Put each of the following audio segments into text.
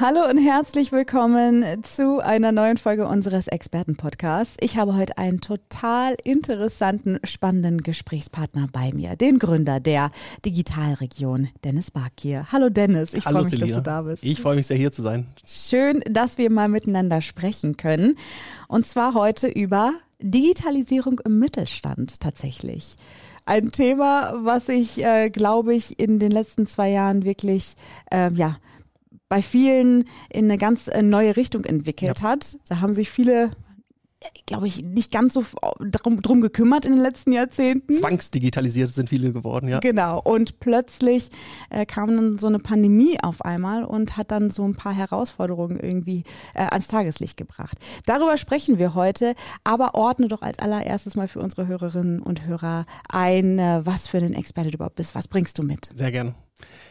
Hallo und herzlich willkommen zu einer neuen Folge unseres Expertenpodcasts. Ich habe heute einen total interessanten, spannenden Gesprächspartner bei mir, den Gründer der Digitalregion, Dennis Barkier. Hallo Dennis, ich freue mich, Selina. dass du da bist. Ich freue mich sehr, hier zu sein. Schön, dass wir mal miteinander sprechen können. Und zwar heute über Digitalisierung im Mittelstand tatsächlich ein Thema, was sich, äh, glaube ich, in den letzten zwei Jahren wirklich, äh, ja, bei vielen in eine ganz äh, neue Richtung entwickelt ja. hat. Da haben sich viele glaube ich, nicht ganz so drum, drum gekümmert in den letzten Jahrzehnten. Zwangsdigitalisiert sind viele geworden, ja. Genau. Und plötzlich äh, kam dann so eine Pandemie auf einmal und hat dann so ein paar Herausforderungen irgendwie äh, ans Tageslicht gebracht. Darüber sprechen wir heute, aber ordne doch als allererstes mal für unsere Hörerinnen und Hörer ein, äh, was für ein Experte du überhaupt bist. Was bringst du mit? Sehr gerne.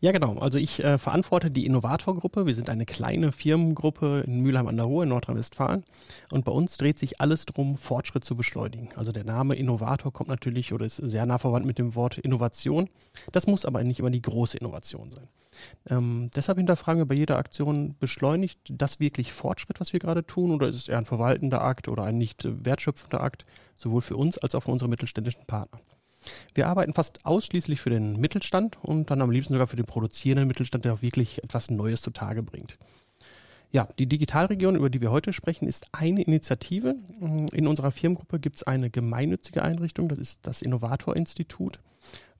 Ja, genau. Also ich äh, verantworte die Innovator-Gruppe. Wir sind eine kleine Firmengruppe in Mülheim an der Ruhr in Nordrhein-Westfalen. Und bei uns dreht sich alles darum, Fortschritt zu beschleunigen. Also der Name Innovator kommt natürlich oder ist sehr nah verwandt mit dem Wort Innovation. Das muss aber nicht immer die große Innovation sein. Ähm, deshalb hinterfragen wir bei jeder Aktion, beschleunigt das wirklich Fortschritt, was wir gerade tun, oder ist es eher ein verwaltender Akt oder ein nicht wertschöpfender Akt, sowohl für uns als auch für unsere mittelständischen Partner? Wir arbeiten fast ausschließlich für den Mittelstand und dann am liebsten sogar für den produzierenden Mittelstand, der auch wirklich etwas Neues zutage bringt. Ja, die Digitalregion, über die wir heute sprechen, ist eine Initiative. In unserer Firmengruppe gibt es eine gemeinnützige Einrichtung, das ist das Innovator-Institut.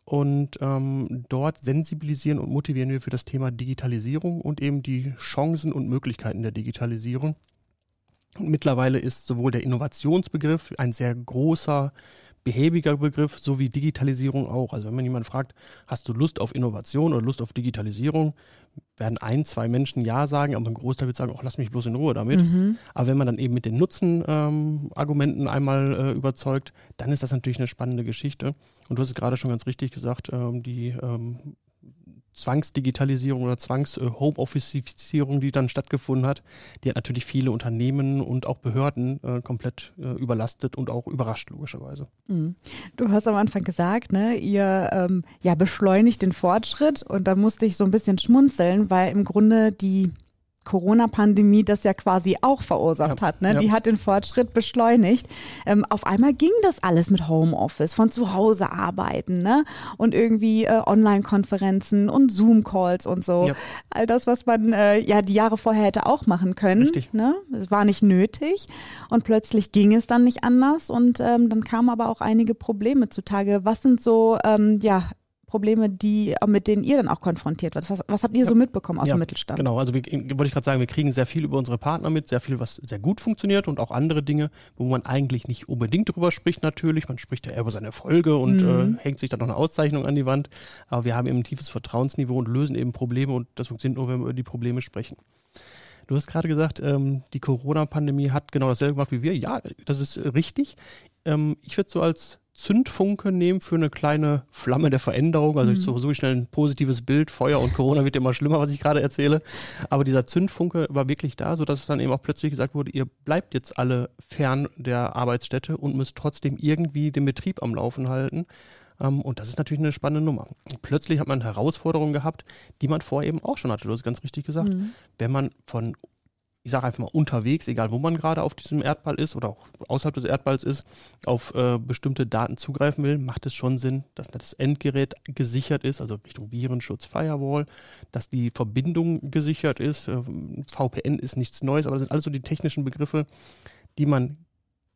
Und ähm, dort sensibilisieren und motivieren wir für das Thema Digitalisierung und eben die Chancen und Möglichkeiten der Digitalisierung. Und mittlerweile ist sowohl der Innovationsbegriff ein sehr großer behäbiger Begriff, so wie Digitalisierung auch. Also wenn man jemanden fragt, hast du Lust auf Innovation oder Lust auf Digitalisierung, werden ein, zwei Menschen Ja sagen, aber ein Großteil wird sagen, ach, lass mich bloß in Ruhe damit. Mhm. Aber wenn man dann eben mit den Nutzenargumenten ähm, einmal äh, überzeugt, dann ist das natürlich eine spannende Geschichte. Und du hast es gerade schon ganz richtig gesagt, ähm, die ähm, Zwangsdigitalisierung oder Zwangs-Homeofficeifizierung, die dann stattgefunden hat, die hat natürlich viele Unternehmen und auch Behörden äh, komplett äh, überlastet und auch überrascht, logischerweise. Mhm. Du hast am Anfang gesagt, ne, ihr ähm, ja, beschleunigt den Fortschritt und da musste ich so ein bisschen schmunzeln, weil im Grunde die Corona-Pandemie das ja quasi auch verursacht ja, hat. Ne? Ja. Die hat den Fortschritt beschleunigt. Ähm, auf einmal ging das alles mit Homeoffice, von zu Hause arbeiten ne? und irgendwie äh, Online-Konferenzen und Zoom-Calls und so. Ja. All das, was man äh, ja die Jahre vorher hätte auch machen können. Richtig. Ne? Es war nicht nötig und plötzlich ging es dann nicht anders und ähm, dann kamen aber auch einige Probleme zutage. Was sind so ähm, ja Probleme, die, mit denen ihr dann auch konfrontiert werdet? Was, was habt ihr so mitbekommen aus ja, dem Mittelstand? Genau, also wir, wollte ich gerade sagen, wir kriegen sehr viel über unsere Partner mit, sehr viel, was sehr gut funktioniert und auch andere Dinge, wo man eigentlich nicht unbedingt drüber spricht natürlich. Man spricht ja eher über seine Erfolge und mhm. äh, hängt sich dann noch eine Auszeichnung an die Wand. Aber wir haben eben ein tiefes Vertrauensniveau und lösen eben Probleme und das funktioniert nur, wenn wir über die Probleme sprechen. Du hast gerade gesagt, ähm, die Corona-Pandemie hat genau dasselbe gemacht wie wir. Ja, das ist richtig. Ähm, ich würde so als Zündfunke nehmen für eine kleine Flamme der Veränderung. Also mhm. ich versuche schnell ein positives Bild. Feuer und Corona wird immer schlimmer, was ich gerade erzähle. Aber dieser Zündfunke war wirklich da, sodass es dann eben auch plötzlich gesagt wurde, ihr bleibt jetzt alle fern der Arbeitsstätte und müsst trotzdem irgendwie den Betrieb am Laufen halten. Ähm, und das ist natürlich eine spannende Nummer. Plötzlich hat man Herausforderungen gehabt, die man vorher eben auch schon hatte. Du hast ganz richtig gesagt. Mhm. Wenn man von ich sage einfach mal unterwegs, egal wo man gerade auf diesem Erdball ist oder auch außerhalb des Erdballs ist, auf äh, bestimmte Daten zugreifen will, macht es schon Sinn, dass das Endgerät gesichert ist, also Richtung Virenschutz, Firewall, dass die Verbindung gesichert ist. Äh, VPN ist nichts Neues, aber das sind alles so die technischen Begriffe, die man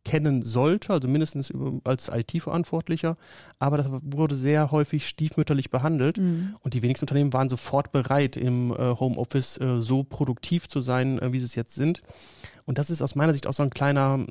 kennen sollte, also mindestens als IT-Verantwortlicher, aber das wurde sehr häufig stiefmütterlich behandelt mhm. und die wenigsten Unternehmen waren sofort bereit, im äh, Homeoffice äh, so produktiv zu sein, äh, wie sie es jetzt sind. Und das ist aus meiner Sicht auch so ein kleiner,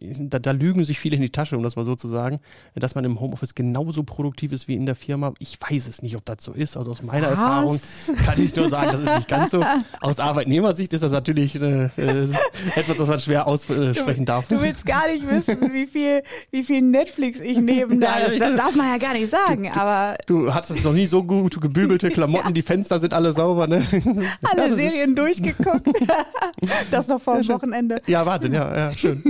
da, da lügen sich viele in die Tasche, um das mal so zu sagen, dass man im Homeoffice genauso produktiv ist wie in der Firma. Ich weiß es nicht, ob das so ist. Also aus meiner Was? Erfahrung kann ich nur sagen, das ist nicht ganz so. Aus Arbeitnehmersicht ist das natürlich äh, äh etwas, was man schwer aussprechen darf. Du willst gar nicht wissen, wie viel, wie viel Netflix ich neben da. Das, das darf man ja gar nicht sagen, du, aber. Du hattest noch nie so gut gebügelte Klamotten, ja. die Fenster sind alle sauber, ne? Alle Serien durchgeguckt. das noch vor dem Wochenende. Ja, Wahnsinn, ja, ja, schön.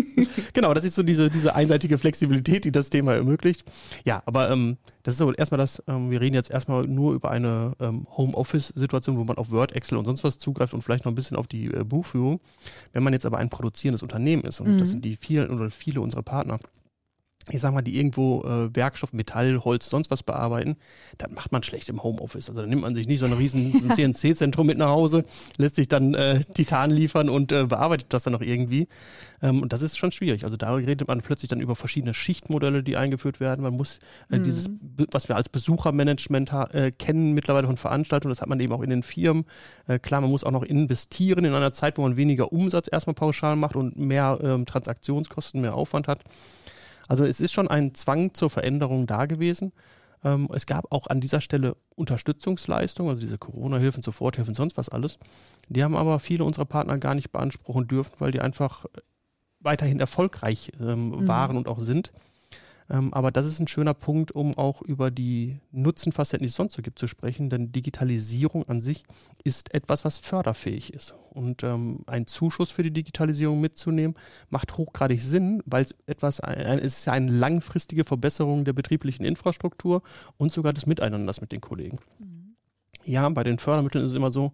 genau, das ist so diese, diese einseitige Flexibilität, die das Thema ermöglicht. Ja, aber ähm, das ist aber erstmal das, ähm, wir reden jetzt erstmal nur über eine ähm, Homeoffice-Situation, wo man auf Word, Excel und sonst was zugreift und vielleicht noch ein bisschen auf die äh, Buchführung. Wenn man jetzt aber ein produzierendes Unternehmen ist, und mhm. das sind die vielen oder viele unserer Partner, ich sag mal, die irgendwo äh, Werkstoff, Metall, Holz, sonst was bearbeiten, dann macht man schlecht im Homeoffice. Also dann nimmt man sich nicht so ein riesen so CNC-Zentrum mit nach Hause, lässt sich dann äh, Titan liefern und äh, bearbeitet das dann noch irgendwie. Ähm, und das ist schon schwierig. Also da redet man plötzlich dann über verschiedene Schichtmodelle, die eingeführt werden. Man muss äh, mhm. dieses, was wir als Besuchermanagement äh, kennen mittlerweile von Veranstaltungen, das hat man eben auch in den Firmen. Äh, klar, man muss auch noch investieren in einer Zeit, wo man weniger Umsatz erstmal pauschal macht und mehr ähm, Transaktionskosten, mehr Aufwand hat. Also es ist schon ein Zwang zur Veränderung da gewesen. Ähm, es gab auch an dieser Stelle Unterstützungsleistungen, also diese Corona-Hilfen, Soforthilfen, sonst was alles. Die haben aber viele unserer Partner gar nicht beanspruchen dürfen, weil die einfach weiterhin erfolgreich ähm, mhm. waren und auch sind. Ähm, aber das ist ein schöner Punkt, um auch über die Nutzenfacetten, die es sonst so gibt, zu sprechen. Denn Digitalisierung an sich ist etwas, was förderfähig ist. Und ähm, ein Zuschuss für die Digitalisierung mitzunehmen, macht hochgradig Sinn, weil es etwas, ein, es ist ja eine langfristige Verbesserung der betrieblichen Infrastruktur und sogar des Miteinanders mit den Kollegen. Mhm. Ja, bei den Fördermitteln ist es immer so,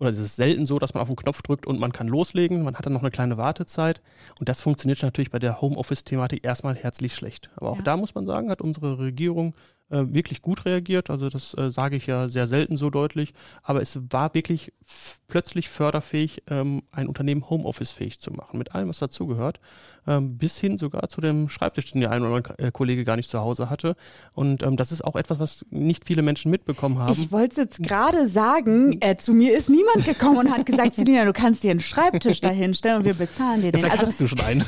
oder es ist selten so, dass man auf den Knopf drückt und man kann loslegen. Man hat dann noch eine kleine Wartezeit. Und das funktioniert natürlich bei der Homeoffice-Thematik erstmal herzlich schlecht. Aber auch ja. da muss man sagen, hat unsere Regierung äh, wirklich gut reagiert. Also das äh, sage ich ja sehr selten so deutlich. Aber es war wirklich plötzlich förderfähig, ähm, ein Unternehmen Homeoffice-fähig zu machen, mit allem, was dazugehört. Ähm, bis hin sogar zu dem Schreibtisch, den der ein oder andere äh, Kollege gar nicht zu Hause hatte. Und ähm, das ist auch etwas, was nicht viele Menschen mitbekommen haben. Ich wollte es jetzt gerade sagen, äh, zu mir ist niemand gekommen und hat gesagt, Selina, du kannst dir einen Schreibtisch dahinstellen und wir bezahlen dir den. Ja, also, hattest du schon einen.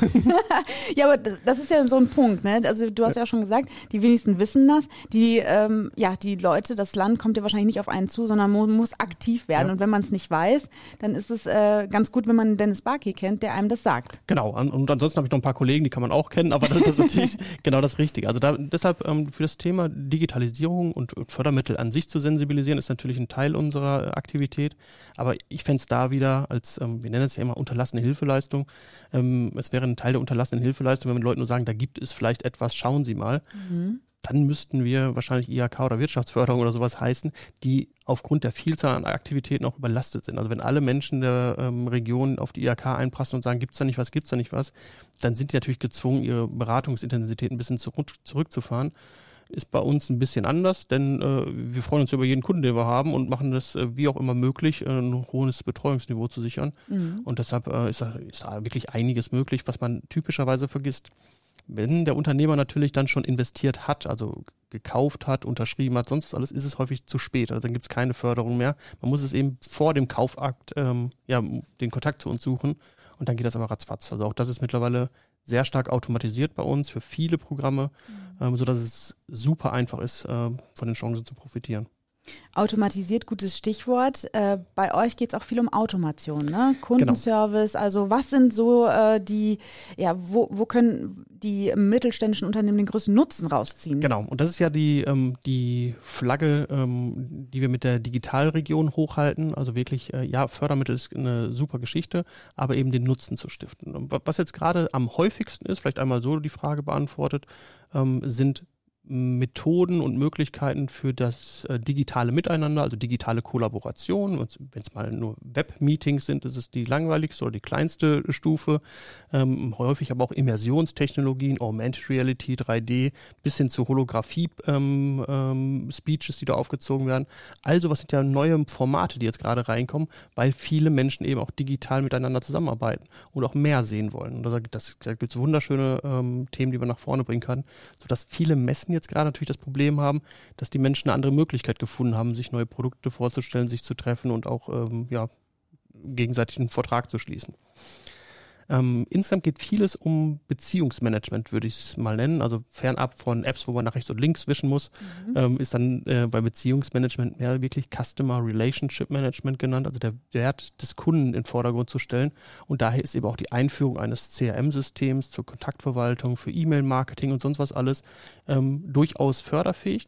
ja, aber das, das, ist ja so ein Punkt. Ne? Also du hast ja. ja auch schon gesagt, die wenigsten wissen das. Die, ähm, ja, die Leute, das Land kommt ja wahrscheinlich nicht auf einen zu, sondern man muss aktiv werden. Ja. Und wenn man es nicht weiß, dann ist es äh, ganz gut, wenn man Dennis Barkey kennt, der einem das sagt. Genau. Und ansonsten habe ich noch ein paar Kollegen, die kann man auch kennen, aber das, ist natürlich genau das Richtige. Also da, deshalb ähm, für das Thema Digitalisierung und Fördermittel an sich zu sensibilisieren, ist natürlich ein Teil unserer Aktivität. Aber ich fände es da wieder als, ähm, wir nennen es ja immer unterlassene Hilfeleistung. Ähm, es wäre ein Teil der unterlassenen Hilfeleistung, wenn wir Leuten nur sagen, da gibt es vielleicht etwas, schauen Sie mal. Mhm dann müssten wir wahrscheinlich IHK oder Wirtschaftsförderung oder sowas heißen, die aufgrund der Vielzahl an Aktivitäten auch überlastet sind. Also wenn alle Menschen der ähm, Region auf die IHK einprassen und sagen, gibt's da nicht was, gibt's da nicht was, dann sind die natürlich gezwungen, ihre Beratungsintensität ein bisschen zurück, zurückzufahren. Ist bei uns ein bisschen anders, denn äh, wir freuen uns über jeden Kunden, den wir haben und machen das äh, wie auch immer möglich, äh, ein hohes Betreuungsniveau zu sichern. Mhm. Und deshalb äh, ist, da, ist da wirklich einiges möglich, was man typischerweise vergisst. Wenn der Unternehmer natürlich dann schon investiert hat, also gekauft hat, unterschrieben hat, sonst alles, ist es häufig zu spät. Also dann gibt es keine Förderung mehr. Man muss es eben vor dem Kaufakt ähm, ja, den Kontakt zu uns suchen und dann geht das aber ratzfatz. Also auch das ist mittlerweile sehr stark automatisiert bei uns für viele Programme, mhm. ähm, sodass es super einfach ist, äh, von den Chancen zu profitieren. Automatisiert, gutes Stichwort. Äh, bei euch geht es auch viel um Automation, ne? Kundenservice. Genau. Also was sind so äh, die, ja, wo, wo können die mittelständischen Unternehmen den größten Nutzen rausziehen? Genau, und das ist ja die, ähm, die Flagge, ähm, die wir mit der Digitalregion hochhalten. Also wirklich, äh, ja, Fördermittel ist eine super Geschichte, aber eben den Nutzen zu stiften. Was jetzt gerade am häufigsten ist, vielleicht einmal so die Frage beantwortet, ähm, sind Methoden und Möglichkeiten für das äh, digitale Miteinander, also digitale Kollaboration. Wenn es mal nur Web-Meetings sind, ist es die langweiligste oder die kleinste Stufe. Ähm, häufig aber auch Immersionstechnologien, Augmented Reality, 3D, bis hin zu Holographie-Speeches, ähm, ähm, die da aufgezogen werden. Also was sind ja neue Formate, die jetzt gerade reinkommen, weil viele Menschen eben auch digital miteinander zusammenarbeiten und auch mehr sehen wollen. Und da, da gibt es wunderschöne ähm, Themen, die man nach vorne bringen kann, sodass viele Messen jetzt gerade natürlich das Problem haben, dass die Menschen eine andere Möglichkeit gefunden haben, sich neue Produkte vorzustellen, sich zu treffen und auch ähm, ja, gegenseitig einen Vertrag zu schließen. Ähm, insgesamt geht vieles um Beziehungsmanagement, würde ich es mal nennen. Also fernab von Apps, wo man nach rechts und links wischen muss, mhm. ähm, ist dann äh, bei Beziehungsmanagement mehr wirklich Customer Relationship Management genannt, also der Wert des Kunden in den Vordergrund zu stellen. Und daher ist eben auch die Einführung eines CRM-Systems zur Kontaktverwaltung, für E-Mail-Marketing und sonst was alles ähm, durchaus förderfähig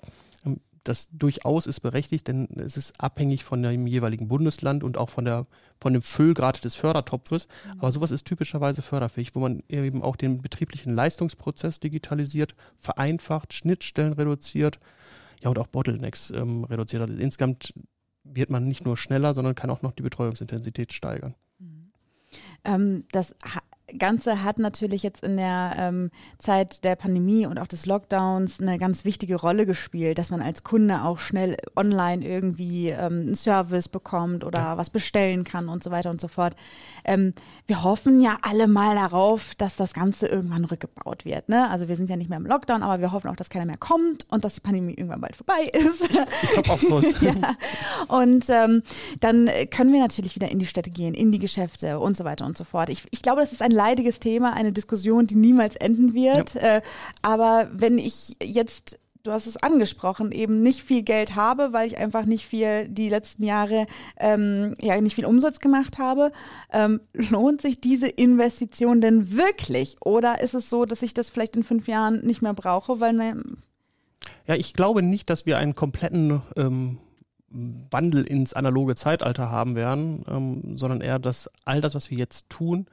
das durchaus ist berechtigt, denn es ist abhängig von dem jeweiligen Bundesland und auch von der von dem Füllgrad des Fördertopfes. Mhm. Aber sowas ist typischerweise förderfähig, wo man eben auch den betrieblichen Leistungsprozess digitalisiert, vereinfacht, Schnittstellen reduziert, ja und auch Bottlenecks ähm, reduziert. Also insgesamt wird man nicht nur schneller, sondern kann auch noch die Betreuungsintensität steigern. Mhm. Ähm, das Ganze hat natürlich jetzt in der ähm, Zeit der Pandemie und auch des Lockdowns eine ganz wichtige Rolle gespielt, dass man als Kunde auch schnell online irgendwie ähm, einen Service bekommt oder ja. was bestellen kann und so weiter und so fort. Ähm, wir hoffen ja alle mal darauf, dass das Ganze irgendwann rückgebaut wird. Ne? Also wir sind ja nicht mehr im Lockdown, aber wir hoffen auch, dass keiner mehr kommt und dass die Pandemie irgendwann bald vorbei ist. Ich glaube auch so. ja. Und ähm, dann können wir natürlich wieder in die Städte gehen, in die Geschäfte und so weiter und so fort. Ich, ich glaube, das ist ein leidiges Thema, eine Diskussion, die niemals enden wird. Ja. Äh, aber wenn ich jetzt du hast es angesprochen, eben nicht viel Geld habe, weil ich einfach nicht viel die letzten Jahre ähm, ja nicht viel Umsatz gemacht habe. Ähm, lohnt sich diese Investition denn wirklich? Oder ist es so, dass ich das vielleicht in fünf Jahren nicht mehr brauche, weil ne ja, ich glaube nicht, dass wir einen kompletten ähm, Wandel ins analoge Zeitalter haben werden, ähm, sondern eher, dass all das, was wir jetzt tun,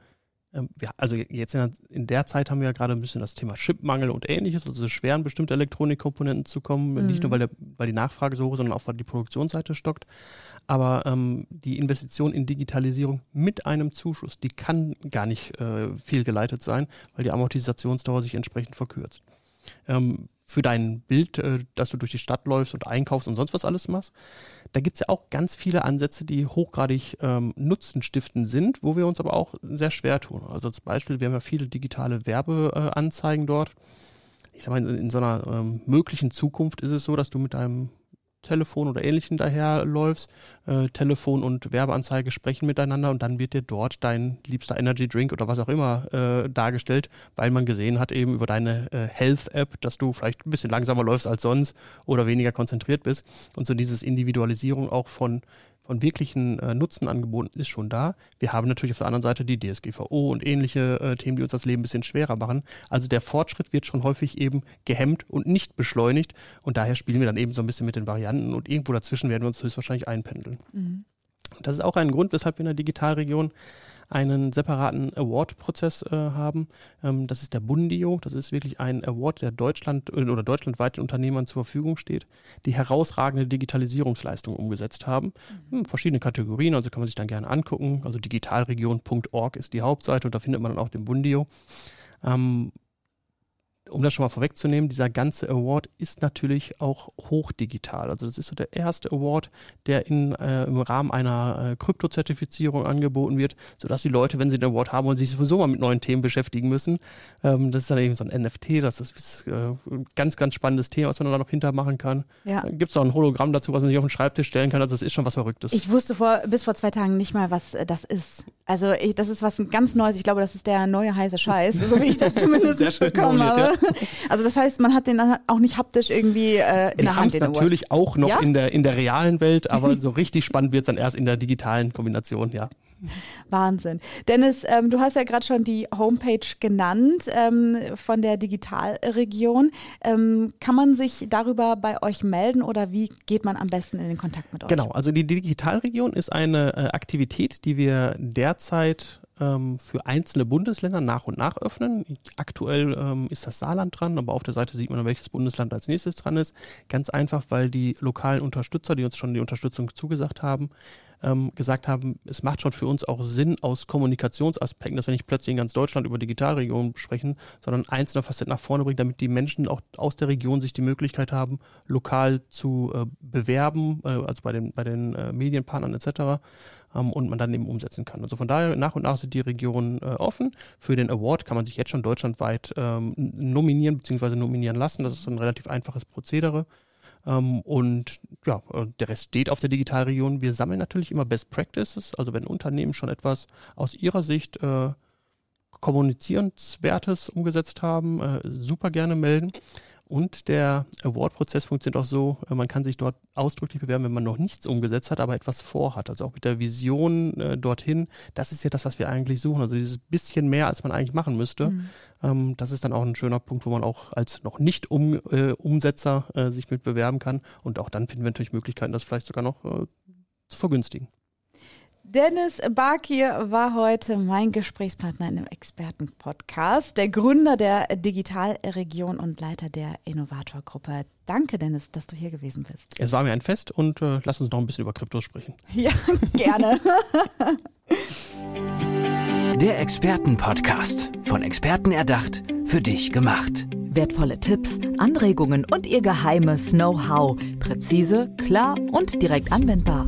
ähm, ja, also jetzt in der, in der, Zeit haben wir ja gerade ein bisschen das Thema Chipmangel und ähnliches, also es ist schwer, an bestimmte Elektronikkomponenten zu kommen, mhm. nicht nur weil, der, weil die Nachfrage so hoch ist, sondern auch weil die Produktionsseite stockt. Aber ähm, die Investition in Digitalisierung mit einem Zuschuss, die kann gar nicht äh, fehlgeleitet sein, weil die Amortisationsdauer sich entsprechend verkürzt. Ähm, für dein Bild, äh, dass du durch die Stadt läufst und einkaufst und sonst was alles machst. Da gibt's ja auch ganz viele Ansätze, die hochgradig ähm, nutzenstiftend sind, wo wir uns aber auch sehr schwer tun. Also zum Beispiel, wir haben ja viele digitale Werbeanzeigen dort. Ich sag mal, in, in so einer ähm, möglichen Zukunft ist es so, dass du mit deinem Telefon oder ähnlichen daherläufst, äh, Telefon und Werbeanzeige sprechen miteinander und dann wird dir dort dein liebster Energy Drink oder was auch immer äh, dargestellt, weil man gesehen hat eben über deine äh, Health App, dass du vielleicht ein bisschen langsamer läufst als sonst oder weniger konzentriert bist. Und so dieses Individualisierung auch von von wirklichen äh, Nutzenangeboten ist schon da. Wir haben natürlich auf der anderen Seite die DSGVO und ähnliche äh, Themen, die uns das Leben ein bisschen schwerer machen. Also der Fortschritt wird schon häufig eben gehemmt und nicht beschleunigt. Und daher spielen wir dann eben so ein bisschen mit den Varianten und irgendwo dazwischen werden wir uns höchstwahrscheinlich einpendeln. Mhm. Das ist auch ein Grund, weshalb wir in der Digitalregion einen separaten Award-Prozess äh, haben. Ähm, das ist der Bundio. Das ist wirklich ein Award, der Deutschland äh, oder deutschlandweit den Unternehmern zur Verfügung steht, die herausragende Digitalisierungsleistungen umgesetzt haben. Mhm. Hm, verschiedene Kategorien, also kann man sich dann gerne angucken. Also digitalregion.org ist die Hauptseite und da findet man dann auch den Bundio. Ähm, um das schon mal vorwegzunehmen, dieser ganze Award ist natürlich auch hochdigital. Also das ist so der erste Award, der in, äh, im Rahmen einer äh, Kryptozertifizierung angeboten wird, sodass die Leute, wenn sie den Award haben und sich sowieso mal mit neuen Themen beschäftigen müssen, ähm, das ist dann eben so ein NFT, das ist äh, ein ganz, ganz spannendes Thema, was man da noch hintermachen kann. Ja. Gibt es auch ein Hologramm dazu, was man sich auf den Schreibtisch stellen kann. Also das ist schon was Verrücktes. Ich wusste vor, bis vor zwei Tagen nicht mal, was äh, das ist. Also ich, das ist was ganz Neues. Ich glaube, das ist der neue heiße Scheiß, so wie ich das zumindest bekommen habe. Ja. Also das heißt, man hat den dann auch nicht haptisch irgendwie äh, in Wir der Hand. Es natürlich auch noch ja? in, der, in der realen Welt, aber so richtig spannend wird es dann erst in der digitalen Kombination, ja. Wahnsinn. Dennis, ähm, du hast ja gerade schon die Homepage genannt ähm, von der Digitalregion. Ähm, kann man sich darüber bei euch melden oder wie geht man am besten in den Kontakt mit euch? Genau, also die Digitalregion ist eine äh, Aktivität, die wir derzeit ähm, für einzelne Bundesländer nach und nach öffnen. Aktuell ähm, ist das Saarland dran, aber auf der Seite sieht man, welches Bundesland als nächstes dran ist. Ganz einfach, weil die lokalen Unterstützer, die uns schon die Unterstützung zugesagt haben, ähm, gesagt haben, es macht schon für uns auch Sinn aus Kommunikationsaspekten, dass wir nicht plötzlich in ganz Deutschland über Digitalregionen sprechen, sondern einzelne Facetten nach vorne bringen, damit die Menschen auch aus der Region sich die Möglichkeit haben, lokal zu äh, bewerben, äh, also bei den, bei den äh, Medienpartnern etc. Ähm, und man dann eben umsetzen kann. Also von daher nach und nach sind die Regionen äh, offen. Für den Award kann man sich jetzt schon deutschlandweit ähm, nominieren bzw. nominieren lassen. Das ist ein relativ einfaches Prozedere. Ähm, und ja, äh, der Rest steht auf der Digitalregion. Wir sammeln natürlich immer Best Practices. Also wenn Unternehmen schon etwas aus ihrer Sicht äh, Kommunizierenswertes umgesetzt haben, äh, super gerne melden. Und der Award-Prozess funktioniert auch so, äh, man kann sich dort ausdrücklich bewerben, wenn man noch nichts umgesetzt hat, aber etwas vorhat. Also auch mit der Vision äh, dorthin. Das ist ja das, was wir eigentlich suchen. Also dieses bisschen mehr, als man eigentlich machen müsste. Mhm. Ähm, das ist dann auch ein schöner Punkt, wo man auch als noch nicht um, äh, Umsetzer äh, sich mit bewerben kann. Und auch dann finden wir natürlich Möglichkeiten, das vielleicht sogar noch äh, zu vergünstigen. Dennis Bakir war heute mein Gesprächspartner in einem Expertenpodcast, der Gründer der Digitalregion und Leiter der Innovatorgruppe. Danke, Dennis, dass du hier gewesen bist. Es war mir ein Fest und äh, lass uns noch ein bisschen über Kryptos sprechen. Ja, gerne. der Expertenpodcast, von Experten erdacht, für dich gemacht. Wertvolle Tipps, Anregungen und ihr geheimes Know-how. Präzise, klar und direkt anwendbar.